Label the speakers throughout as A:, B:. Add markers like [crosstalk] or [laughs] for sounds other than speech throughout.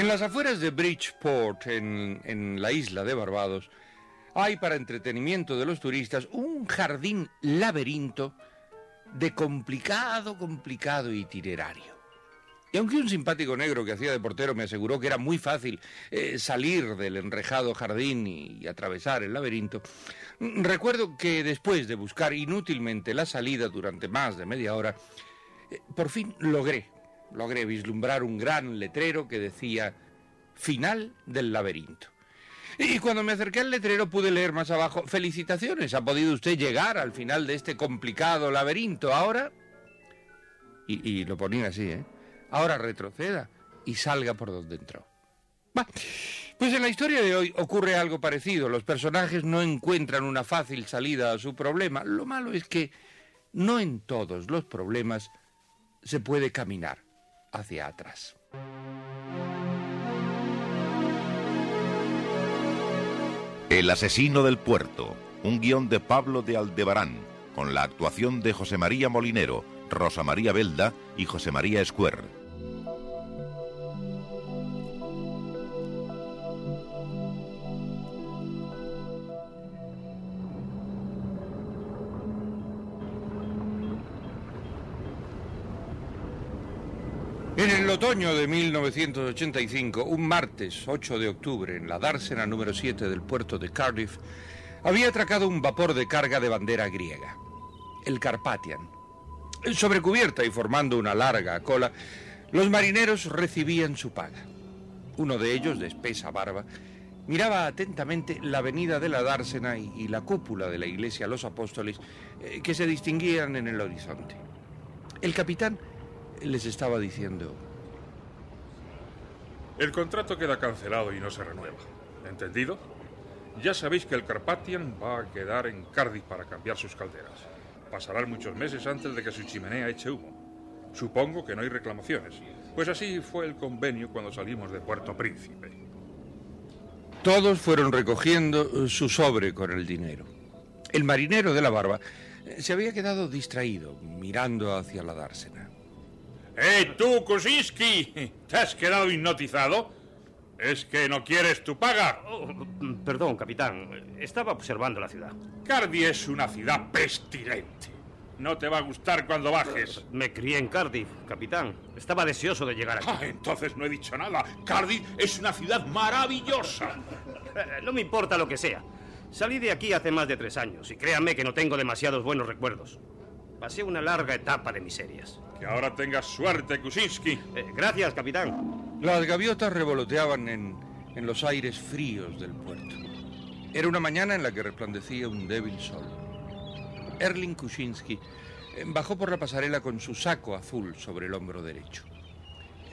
A: En las afueras de Bridgeport, en, la isla de Barbados, hay para entretenimiento de los turistas un jardín laberinto de complicado, complicado itinerario. Y aunque un simpático negro que hacía de portero me aseguró que era muy fácil eh, salir del enrejado jardín y, y atravesar el laberinto, mm, recuerdo que después de buscar inútilmente la salida durante más de media hora, eh, por fin logré, logré vislumbrar un gran letrero que decía final del laberinto. Y cuando me acerqué al letrero pude leer más abajo, felicitaciones, ha podido usted llegar al final de este complicado laberinto. Ahora, y, lo ponía así, ¿eh? Ahora retroceda y salga por donde entró. Pues en la historia de hoy ocurre algo parecido. Los personajes no encuentran una fácil salida a su problema. Lo malo es que no en todos los problemas se puede caminar hacia atrás.
B: El asesino del puerto, un guion de Pablo de Aldebarán, con la actuación de José María Molinero, Rosa María Belda y José María Escuer.
A: Otoño de 1985, un martes 8 de octubre, en la dársena número 7 del puerto de Cardiff, había atracado un vapor de carga de bandera griega, el Carpathian. Sobre cubierta y formando una larga cola, los marineros recibían su paga. Uno de ellos, de espesa barba, miraba atentamente la avenida de la dársena y, la cúpula de la iglesia Los Apóstoles eh, que se distinguían en el horizonte. El capitán les estaba diciendo,
C: El contrato queda cancelado y no se renueva. ¿Entendido? Ya sabéis que el Carpathian va a quedar en Cardiff para cambiar sus calderas. Pasarán muchos meses antes de que su chimenea eche humo. Supongo que no hay reclamaciones. Pues así fue el convenio cuando salimos de Puerto Príncipe.
A: Todos fueron recogiendo su sobre con el dinero. El marinero de la barba eh, se había quedado distraído, mirando hacia la dársena.
C: ¡Eh, tú, Kuczynski! ¿Te has quedado hipnotizado? ¿Es que no quieres tu paga?
D: Oh, perdón, capitán. Estaba observando la ciudad.
C: Cardiff es una ciudad pestilente. No te va a gustar cuando bajes.
D: Me crié en Cardiff, capitán. Estaba deseoso de llegar aquí.
C: Ah, entonces no he dicho nada. Cardiff es una ciudad maravillosa.
D: Eh, No me importa lo que sea. Salí de aquí hace más de tres años y créanme que no tengo demasiados buenos recuerdos. Pasé una larga etapa de miserias.
C: Que ahora tengas suerte, Kuczynski.
D: Eh, gracias, capitán.
A: Las gaviotas revoloteaban en, en los aires fríos del puerto. Era una mañana en la que resplandecía un débil sol. Erling Kuczynski eh, bajó por la pasarela con su saco azul sobre el hombro derecho.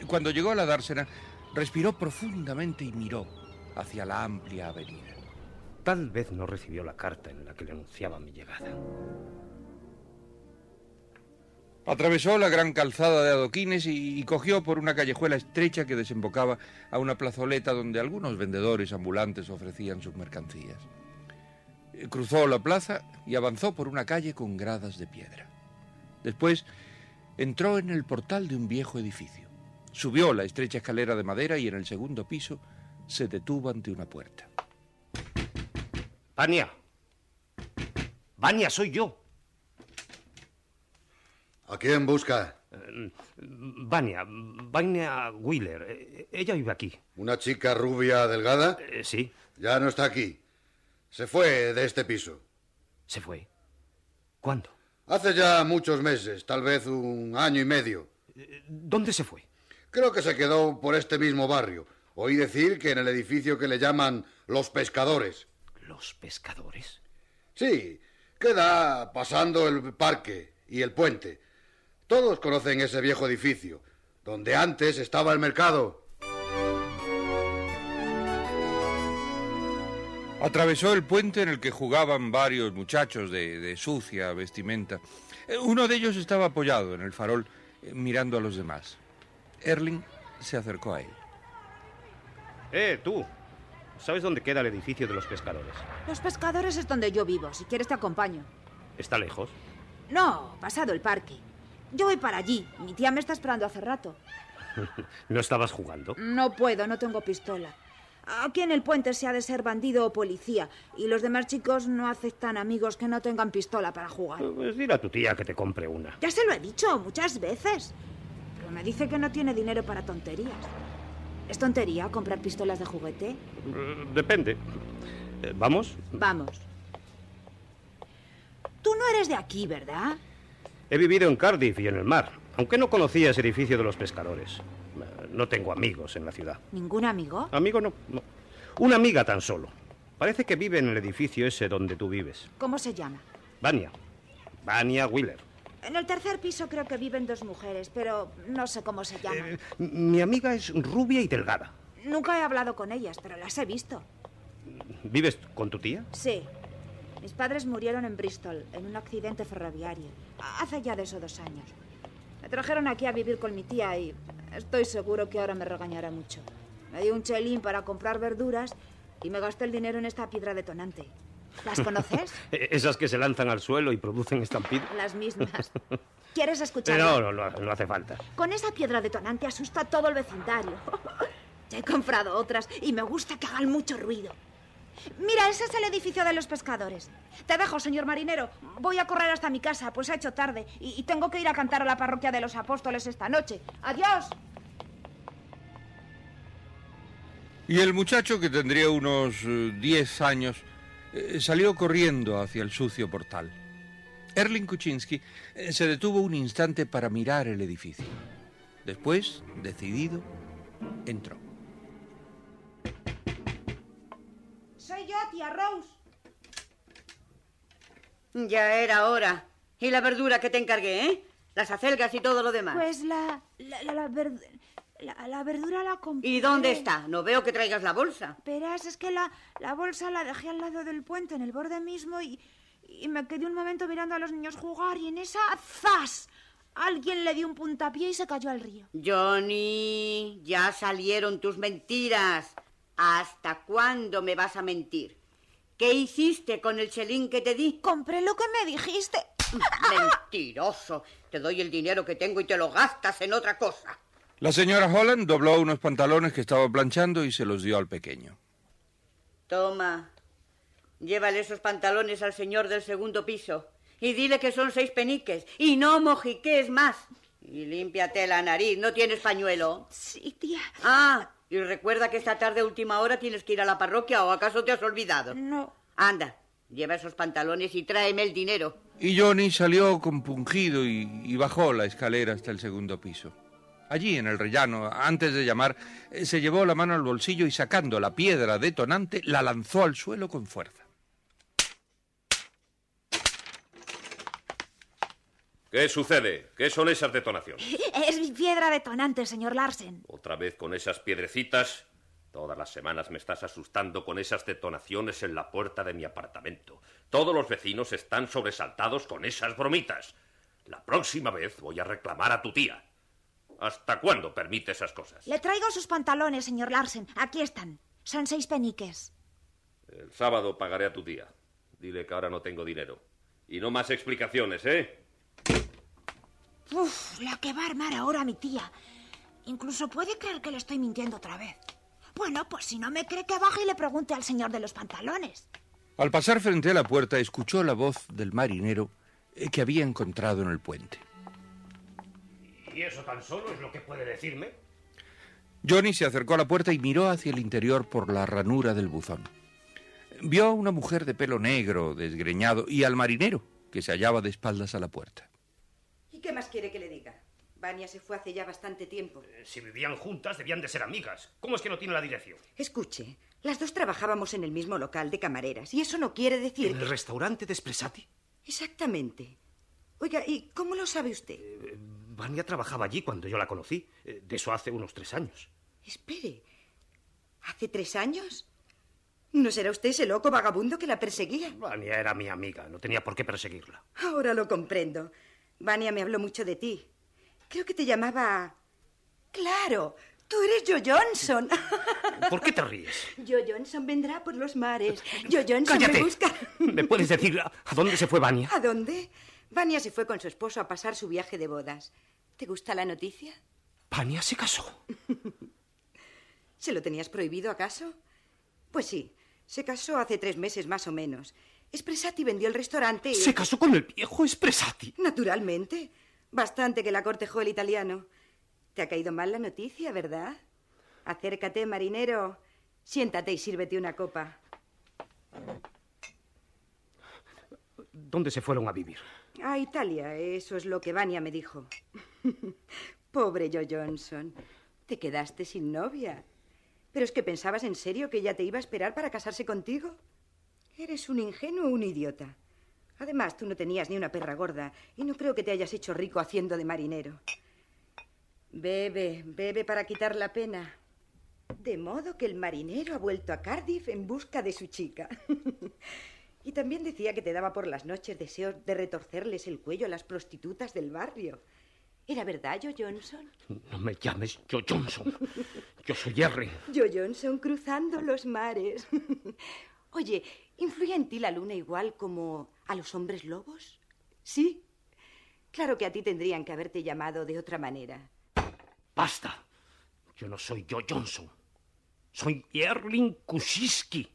A: Cuando llegó a la dársena, respiró profundamente y miró hacia la amplia avenida.
D: Tal vez no recibió la carta en la que le anunciaba mi llegada.
A: Atravesó la gran calzada de adoquines y, cogió por una callejuela estrecha que desembocaba a una plazoleta donde algunos vendedores ambulantes ofrecían sus mercancías. Eh, Cruzó la plaza y avanzó por una calle con gradas de piedra. Después entró en el portal de un viejo edificio. Subió la estrecha escalera de madera y en el segundo piso se detuvo ante una puerta.
D: Vania. Vania, soy yo.
E: ¿A quién busca?
D: Eh, Vania, Vania Wheeler. Eh, Ella vive aquí.
E: ¿Una chica rubia delgada?
D: Eh, sí,
E: Ya no está aquí. Se fue de este piso.
D: se fue. ¿Cuándo?
E: Hace ya muchos meses, tal vez un año y medio.
D: ¿Dónde se fue?
E: Creo que se quedó por este mismo barrio. Oí decir que en el edificio que le llaman Los Pescadores.
D: ¿Los pescadores?
E: Sí, queda pasando el parque y el puente. Todos conocen ese viejo edificio, donde antes estaba el mercado.
A: Atravesó el puente en el que jugaban varios muchachos de, de sucia vestimenta. Eh, Uno de ellos estaba apoyado en el farol, eh, mirando a los demás. Erling se acercó a él.
D: Eh, tú. ¿Sabes dónde queda el edificio de los pescadores?
F: Los pescadores es donde yo vivo. Si quieres te acompaño.
D: ¿Está lejos?
F: No, pasado el parque. Yo voy para allí. Mi tía me está esperando hace rato. [laughs]
D: ¿No estabas jugando?
F: No puedo, no tengo pistola. Aquí en el puente se ha de ser bandido o policía. Y los demás chicos no aceptan amigos que no tengan pistola para jugar.
D: Pues dile a tu tía que te compre una.
F: Ya se lo he dicho muchas veces. Pero me dice que no tiene dinero para tonterías. ¿Es tontería comprar pistolas de juguete?
D: Eh, Depende. Eh, ¿Vamos?
F: Vamos. Tú no eres de aquí, ¿verdad?
D: He vivido en Cardiff y en el mar, aunque no conocía ese edificio de los pescadores. No tengo amigos en la ciudad.
F: ¿Ningún amigo?
D: Amigo no, no. Una amiga tan solo. Parece que vive en el edificio ese donde tú vives.
F: ¿Cómo se llama?
D: Vania. Vania Wheeler.
F: En el tercer piso creo que viven dos mujeres, pero no sé cómo se llaman.
D: Eh, mi amiga es rubia y delgada.
F: Nunca he hablado con ellas, pero las he visto.
D: ¿Vives con tu tía?
F: Sí. Mis padres murieron en Bristol, en un accidente ferroviario. Hace ya de eso dos años. Me trajeron aquí a vivir con mi tía y estoy seguro que ahora me regañará mucho. Me dio un chelín para comprar verduras y me gasté el dinero en esta piedra detonante. ¿Las conoces? [laughs]
D: Eh, Esas que se lanzan al suelo y producen estampido.
F: Las mismas. [laughs] ¿Quieres escuchar?
D: No, no, no, no hace falta.
F: Con esa piedra detonante asusta a todo el vecindario. [laughs] Ya he comprado otras y me gusta que hagan mucho ruido. Mira, ese es el edificio de los pescadores. Te dejo, señor marinero. Voy a correr hasta mi casa, pues ha hecho tarde. Y, tengo que ir a cantar a la parroquia de los apóstoles esta noche. ¡Adiós!
A: Y el muchacho, que tendría unos eh, 10 años, eh, salió corriendo hacia el sucio portal. Erling Kuczynski eh, se detuvo un instante para mirar el edificio. Después, decidido, entró.
G: Ya era hora. ¿Y la verdura que te encargué, eh? Las acelgas y todo lo demás.
F: Pues la. La, la, la verd- la- la verdura la compré.
G: ¿Y dónde está? No veo que traigas la bolsa.
F: Verás, es que la, la bolsa la dejé al lado del puente, en el borde mismo, y, y me quedé un momento mirando a los niños jugar, y en esa ¡zas! Alguien le dio un puntapié y se cayó al río.
G: Johnny, ya salieron tus mentiras. ¿Hasta cuándo me vas a mentir? ¿Qué hiciste con el chelín que te di?
F: Compré lo que me dijiste.
G: Mentiroso. Te doy el dinero que tengo y te lo gastas en otra cosa.
A: La señora Holland dobló unos pantalones que estaba planchando y se los dio al pequeño.
G: Toma. Llévale esos pantalones al señor del segundo piso. Y dile que son seis peniques. Y no mojiques más. Y límpiate la nariz. ¿No tienes pañuelo?
F: Sí, tía.
G: Ah, y recuerda que esta tarde a última hora tienes que ir a la parroquia o acaso te has olvidado.
F: No.
G: Anda, lleva esos pantalones y tráeme el dinero.
A: Y Johnny salió compungido y, y bajó la escalera hasta el segundo piso. Allí, en el rellano, antes de llamar, eh, se llevó la mano al bolsillo y sacando la piedra detonante, la lanzó al suelo con fuerza.
H: ¿Qué sucede? ¿Qué son esas detonaciones? [laughs]
F: Es mi piedra detonante, señor Larsen.
H: ¿Otra vez con esas piedrecitas? Todas las semanas me estás asustando con esas detonaciones en la puerta de mi apartamento. Todos los vecinos están sobresaltados con esas bromitas. La próxima vez voy a reclamar a tu tía. ¿Hasta cuándo permite esas cosas?
F: Le traigo sus pantalones, señor Larsen. Aquí están. Son seis peniques.
H: El sábado pagaré a tu tía. Dile que ahora no tengo dinero. Y no más explicaciones, ¿eh?
F: Uf, la que va a armar ahora mi tía. Incluso puede creer que le estoy mintiendo otra vez. Bueno, pues si no me cree que baje y le pregunte al señor de los pantalones.
A: Al pasar frente a la puerta, escuchó la voz del marinero eh, que había encontrado en el puente.
D: ¿Y eso tan solo es lo que puede decirme?
A: Johnny se acercó a la puerta y miró hacia el interior por la ranura del buzón. Vio a una mujer de pelo negro, desgreñado, y al marinero, que se hallaba de espaldas a la puerta.
I: ¿Y qué más quiere que le diga? Vania se fue hace ya bastante tiempo.
D: Eh, Si vivían juntas, debían de ser amigas. ¿Cómo es que no tiene la dirección?
I: Escuche, las dos trabajábamos en el mismo local de camareras y eso no quiere decir
D: ¿En
I: que...
D: el restaurante de Espresati?
I: Exactamente. Oiga, ¿y cómo lo sabe usted?
D: Vania trabajaba allí cuando yo la conocí. Eh, De eso hace unos tres años.
I: Espere. ¿Hace tres años? ¿No será usted ese loco vagabundo que la perseguía?
D: Vania era mi amiga. No tenía por qué perseguirla.
I: Ahora lo comprendo. Vania me habló mucho de ti. Creo que te llamaba... Claro, tú eres Joe Johnson. [laughs]
D: ¿Por qué te ríes?
I: Joe Johnson vendrá por los mares. Joe Johnson
D: ¡Cállate!
I: me busca.
D: ¿Me puedes decir a a dónde se fue Vania?
I: ¿A dónde? Vania se fue con su esposo a pasar su viaje de bodas. ¿Te gusta la noticia?
D: Vania se casó. [laughs]
I: ¿Se lo tenías prohibido acaso? Pues sí, se casó hace tres meses más o menos. Espresati vendió el restaurante y...
D: Se casó con el viejo Espresati.
I: Naturalmente. Bastante que la cortejó el italiano. Te ha caído mal la noticia, ¿verdad? Acércate, marinero. Siéntate y sírvete una copa.
D: ¿Dónde se fueron a vivir?
I: A Italia, eso es lo que Vania me dijo. [laughs] Pobre Joe Johnson. Te quedaste sin novia. ¿Pero es que pensabas en serio que ella te iba a esperar para casarse contigo? Eres un ingenuo o un idiota. Además, tú no tenías ni una perra gorda y no creo que te hayas hecho rico haciendo de marinero. Bebe, bebe para quitar la pena. De modo que el marinero ha vuelto a Cardiff en busca de su chica. [laughs] y también decía que te daba por las noches deseos de retorcerles el cuello a las prostitutas del barrio. ¿Era verdad, Joe Johnson?
D: No me llames Joe Johnson. Yo soy Jerry.
I: Joe Johnson cruzando los mares. [laughs] Oye, ¿influye en ti la luna igual como a los hombres lobos? ¿Sí? Claro que a ti tendrían que haberte llamado de otra manera.
D: Basta. Yo no soy Joe Johnson. Soy Erling Kusiski.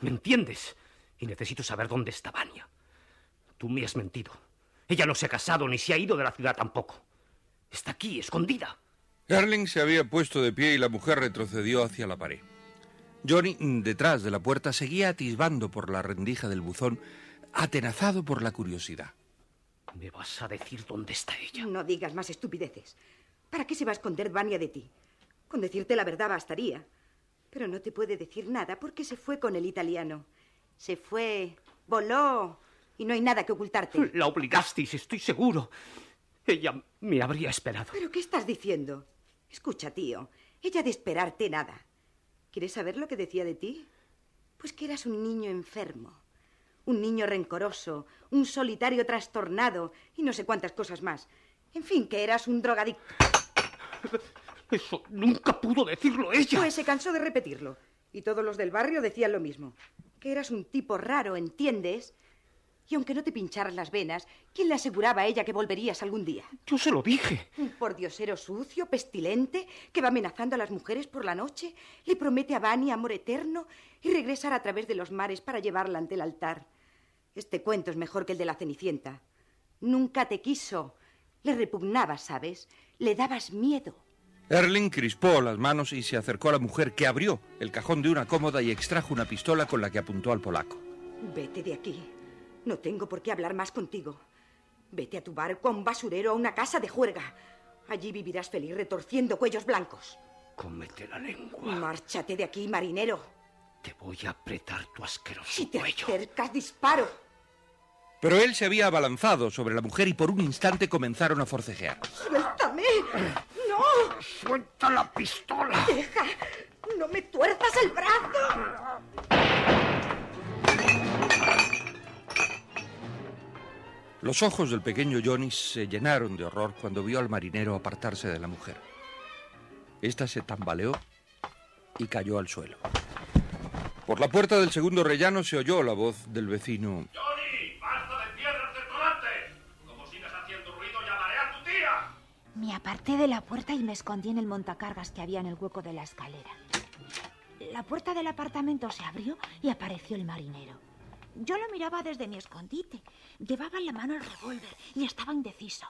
D: ¿Me entiendes? Y necesito saber dónde está Vania. Tú me has mentido. Ella no se ha casado ni se ha ido de la ciudad tampoco. Está aquí, escondida.
A: Erling se había puesto de pie y la mujer retrocedió hacia la pared. Johnny, detrás de la puerta, seguía atisbando por la rendija del buzón, atenazado por la curiosidad.
D: ¿Me vas a decir dónde está ella?
I: No digas más estupideces. ¿Para qué se va a esconder Vania de ti? Con decirte la verdad bastaría. Pero no te puede decir nada porque se fue con el italiano. Se fue, voló, y no hay nada que ocultarte. [laughs]
D: La obligasteis, estoy seguro. Ella me habría esperado.
I: ¿Pero qué estás diciendo? Escucha, tío, ella de esperarte nada. ¿Quieres saber lo que decía de ti? Pues que eras un niño enfermo, un niño rencoroso, un solitario trastornado y no sé cuántas cosas más. En fin, que eras un drogadicto.
D: Eso nunca pudo decirlo ella.
I: Pues se cansó de repetirlo. Y todos los del barrio decían lo mismo. Que eras un tipo raro, ¿entiendes? Y aunque no te pincharas las venas, ¿quién le aseguraba a ella que volverías algún día?
D: Yo se lo dije.
I: Un pordiosero sucio, pestilente, que va amenazando a las mujeres por la noche, le promete a Vani amor eterno y regresar a través de los mares para llevarla ante el altar. Este cuento es mejor que el de la Cenicienta. Nunca te quiso. Le repugnabas, ¿sabes? Le dabas miedo.
A: Erling crispó las manos y se acercó a la mujer que abrió el cajón de una cómoda y extrajo una pistola con la que apuntó al polaco.
I: Vete de aquí. No tengo por qué hablar más contigo. Vete a tu barco, a un basurero, a una casa de juerga. Allí vivirás feliz retorciendo cuellos blancos.
D: Cómete la lengua.
I: Márchate de aquí, marinero.
D: Te voy a apretar tu asqueroso
I: Si te
D: cuello.
I: acercas, disparo.
A: Pero él se había abalanzado sobre la mujer y por un instante comenzaron a forcejear.
I: ¡Suéltame! ¡No!
D: ¡Suelta la pistola!
I: ¡Deja! ¡No me tuerzas el brazo!
A: Los ojos del pequeño Johnny se llenaron de horror cuando vio al marinero apartarse de la mujer. Esta se tambaleó y cayó al suelo. Por la puerta del segundo rellano se oyó la voz del vecino.
D: ¡Johnny! ¡Basta de piedras! Como sigas haciendo ruido, llamaré a tu tía.
F: Me aparté de la puerta y me escondí en el montacargas que había en el hueco de la escalera. La puerta del apartamento se abrió y apareció el marinero. Yo lo miraba desde mi escondite. Llevaba en la mano el revólver y estaba indeciso.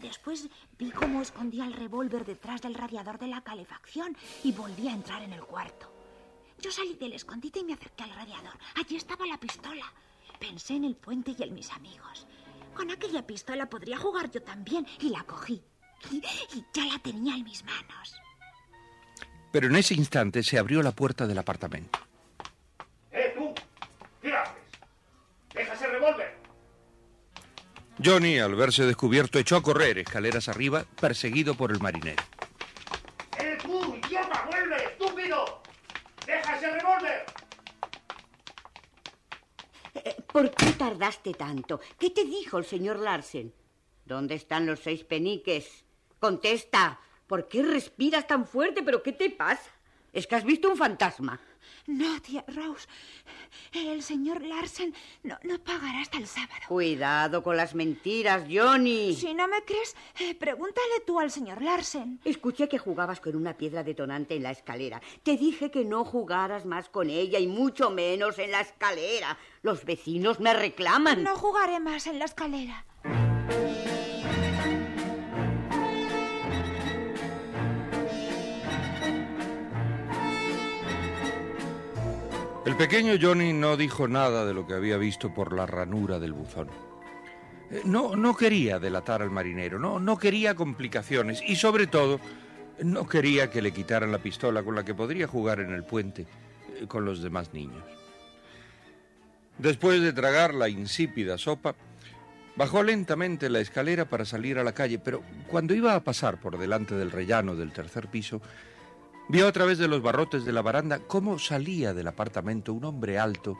F: Después vi cómo escondía el revólver detrás del radiador de la calefacción y volví a entrar en el cuarto. Yo salí del escondite y me acerqué al radiador. Allí estaba la pistola. Pensé en el puente y en mis amigos. Con aquella pistola podría jugar yo también y la cogí. Y, y ya la tenía en mis manos.
A: Pero en ese instante se abrió la puerta del apartamento. Johnny, al verse descubierto, echó a correr escaleras arriba, perseguido por el marinero.
D: ¡Eh, tú, idiota! ¡Vuelve, estúpido! ¡Deja ese revólver!
G: Eh, ¿Por qué tardaste tanto? ¿Qué te dijo el señor Larsen? ¿Dónde están los seis peniques? Contesta. ¿Por qué respiras tan fuerte? ¿Pero qué te pasa? ¿Es que has visto un fantasma?
F: No, tía Rose. El señor Larsen no, no pagará hasta el sábado.
G: Cuidado con las mentiras, Johnny.
F: Si no me crees, eh, pregúntale tú al señor Larsen.
G: Escuché que jugabas con una piedra detonante en la escalera. Te dije que no jugaras más con ella y mucho menos en la escalera. Los vecinos me reclaman.
F: No jugaré más en la escalera.
A: El pequeño Johnny no dijo nada de lo que había visto por la ranura del buzón. Eh, No, no quería delatar al marinero, no, no quería complicaciones y sobre todo no quería que le quitaran la pistola con la que podría jugar en el puente eh, con los demás niños. Después de tragar la insípida sopa, bajó lentamente la escalera para salir a la calle, pero cuando iba a pasar por delante del rellano del tercer piso, Vio a través de los barrotes de la baranda cómo salía del apartamento un hombre alto,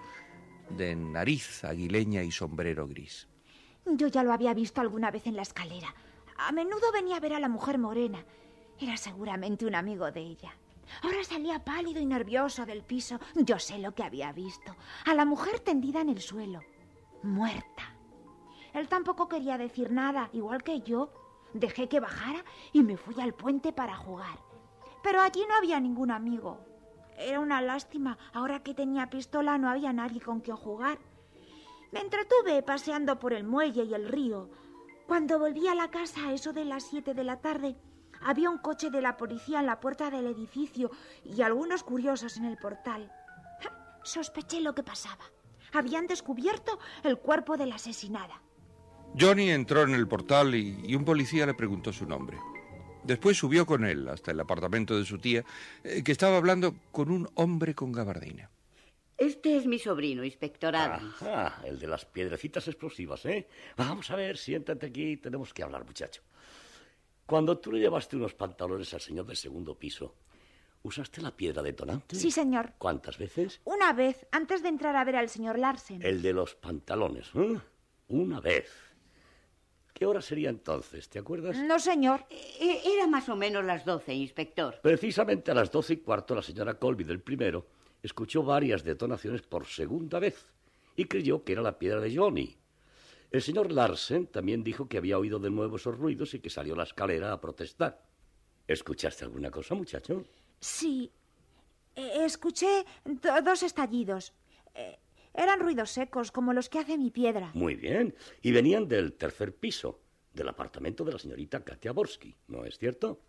A: de nariz aguileña y sombrero gris.
F: Yo ya lo había visto alguna vez en la escalera. A menudo venía a ver a la mujer morena. Era seguramente un amigo de ella. Ahora salía pálido y nervioso del piso. Yo sé lo que había visto. A la mujer tendida en el suelo, muerta. Él tampoco quería decir nada, igual que yo. Dejé que bajara y me fui al puente para jugar. Pero allí no había ningún amigo. Era una lástima. Ahora que tenía pistola no había nadie con quien jugar. Me entretuve paseando por el muelle y el río. Cuando volví a la casa eso de las siete de la tarde, había un coche de la policía en la puerta del edificio y algunos curiosos en el portal. [laughs] Sospeché lo que pasaba. Habían descubierto el cuerpo de la asesinada.
A: Johnny entró en el portal y un policía le preguntó su nombre. Después subió con él hasta el apartamento de su tía, eh, que estaba hablando con un hombre con gabardina.
G: Este es mi sobrino, inspector Adams.
J: Ah, el de las piedrecitas explosivas, ¿eh? Vamos a ver, siéntate aquí, tenemos que hablar, muchacho. Cuando tú le llevaste unos pantalones al señor del segundo piso, ¿usaste la piedra detonante?
F: Sí, señor.
J: ¿Cuántas veces?
F: Una vez, antes de entrar a ver al señor Larsen.
J: El de los pantalones, ¿eh? Una vez. ¿Qué hora sería entonces? ¿Te acuerdas?
F: No, señor.
G: E- Era más o menos las doce, inspector.
J: Precisamente a las doce y cuarto la señora Colby del primero escuchó varias detonaciones por segunda vez y creyó que era la piedra de Johnny. El señor Larsen también dijo que había oído de nuevo esos ruidos y que salió a la escalera a protestar. ¿Escuchaste alguna cosa, muchacho?
F: Sí. Eh, escuché do- dos estallidos. Eran ruidos secos, como los que hace mi piedra.
J: Muy bien. Y venían del tercer piso, del apartamento de la señorita Katia Borsky, ¿no es cierto?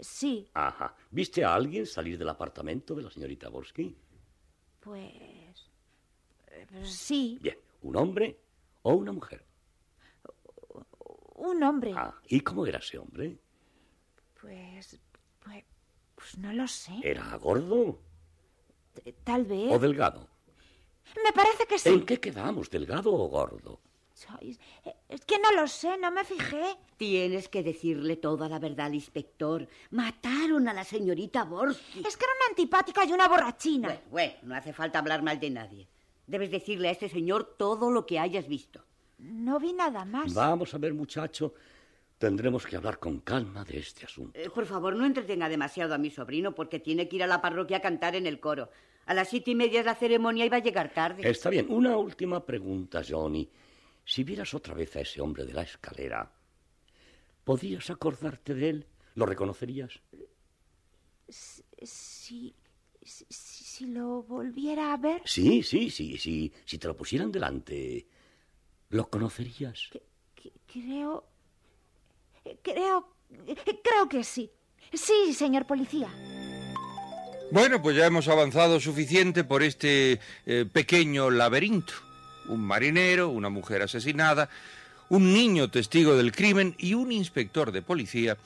F: Sí,
J: Ajá. ¿Viste a alguien salir del apartamento de la señorita Borsky?
F: pues... eh, sí,
J: Bien. ¿Un hombre o una mujer?
F: un hombre.
J: Ah, ¿y cómo era ese hombre?
F: Pues, pues... Pues no lo sé.
J: ¿Era gordo
F: Tal vez.
J: o delgado?
F: Me parece que sí.
J: ¿En qué quedamos, delgado o gordo?
F: Sois- eh, Es que no lo sé, no me fijé.
G: Tienes que decirle toda la verdad, inspector. Mataron a la señorita Borsky.
F: Es que era una antipática y una borrachina.
G: Bueno, bueno, no hace falta hablar mal de nadie. Debes decirle a este señor todo lo que hayas visto.
F: No vi nada más.
J: Vamos a ver, muchacho. Tendremos que hablar con calma de este asunto.
G: Eh, por favor, no entretenga demasiado a mi sobrino porque tiene que ir a la parroquia a cantar en el coro. A las siete y media es la ceremonia y va a llegar tarde.
J: Está bien. Una última pregunta, Johnny. Si vieras otra vez a ese hombre de la escalera, ¿podrías acordarte de él? ¿Lo reconocerías?
F: Si, si, si- si lo volviera a ver,
J: Sí, sí, sí, sí. Si te lo pusieran delante, ¿lo conocerías?
F: que- creo... creo. Creo que sí. Sí, señor policía.
A: Bueno, pues ya hemos avanzado suficiente por este eh, pequeño laberinto. Un marinero, una mujer asesinada, un niño testigo del crimen y un inspector de policía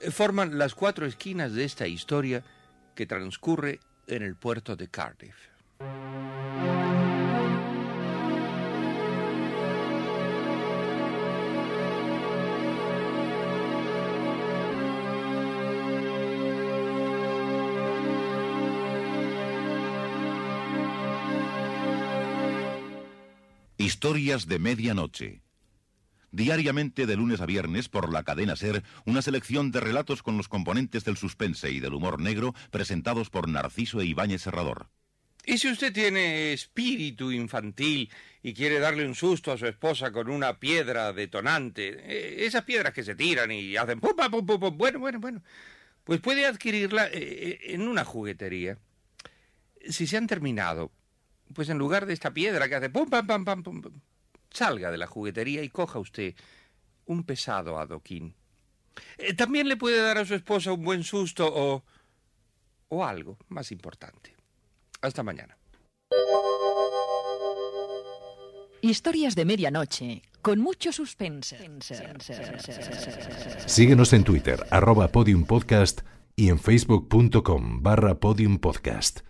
A: eh, forman las cuatro esquinas de esta historia que transcurre en el puerto de Cardiff.
B: Historias de Medianoche. Diariamente de lunes a viernes por la cadena Ser, una selección de relatos con los componentes del suspense y del humor negro presentados por Narciso e Ibáñez Serrador.
A: Y si usted tiene espíritu infantil y quiere darle un susto a su esposa con una piedra detonante, eh, esas piedras que se tiran y hacen bueno, bueno, bueno, pues puede adquirirla eh, eh, en una juguetería. Si se han terminado, pues en lugar de esta piedra que hace pum, pam, pam, pam, pum, pum, salga de la juguetería y coja usted un pesado adoquín. Eh, también le puede dar a su esposa un buen susto o, o algo más importante. Hasta mañana.
K: Historias de medianoche, con mucho suspense.
L: Síguenos en Twitter, arroba podiumpodcast y en facebook.com barra podiumpodcast.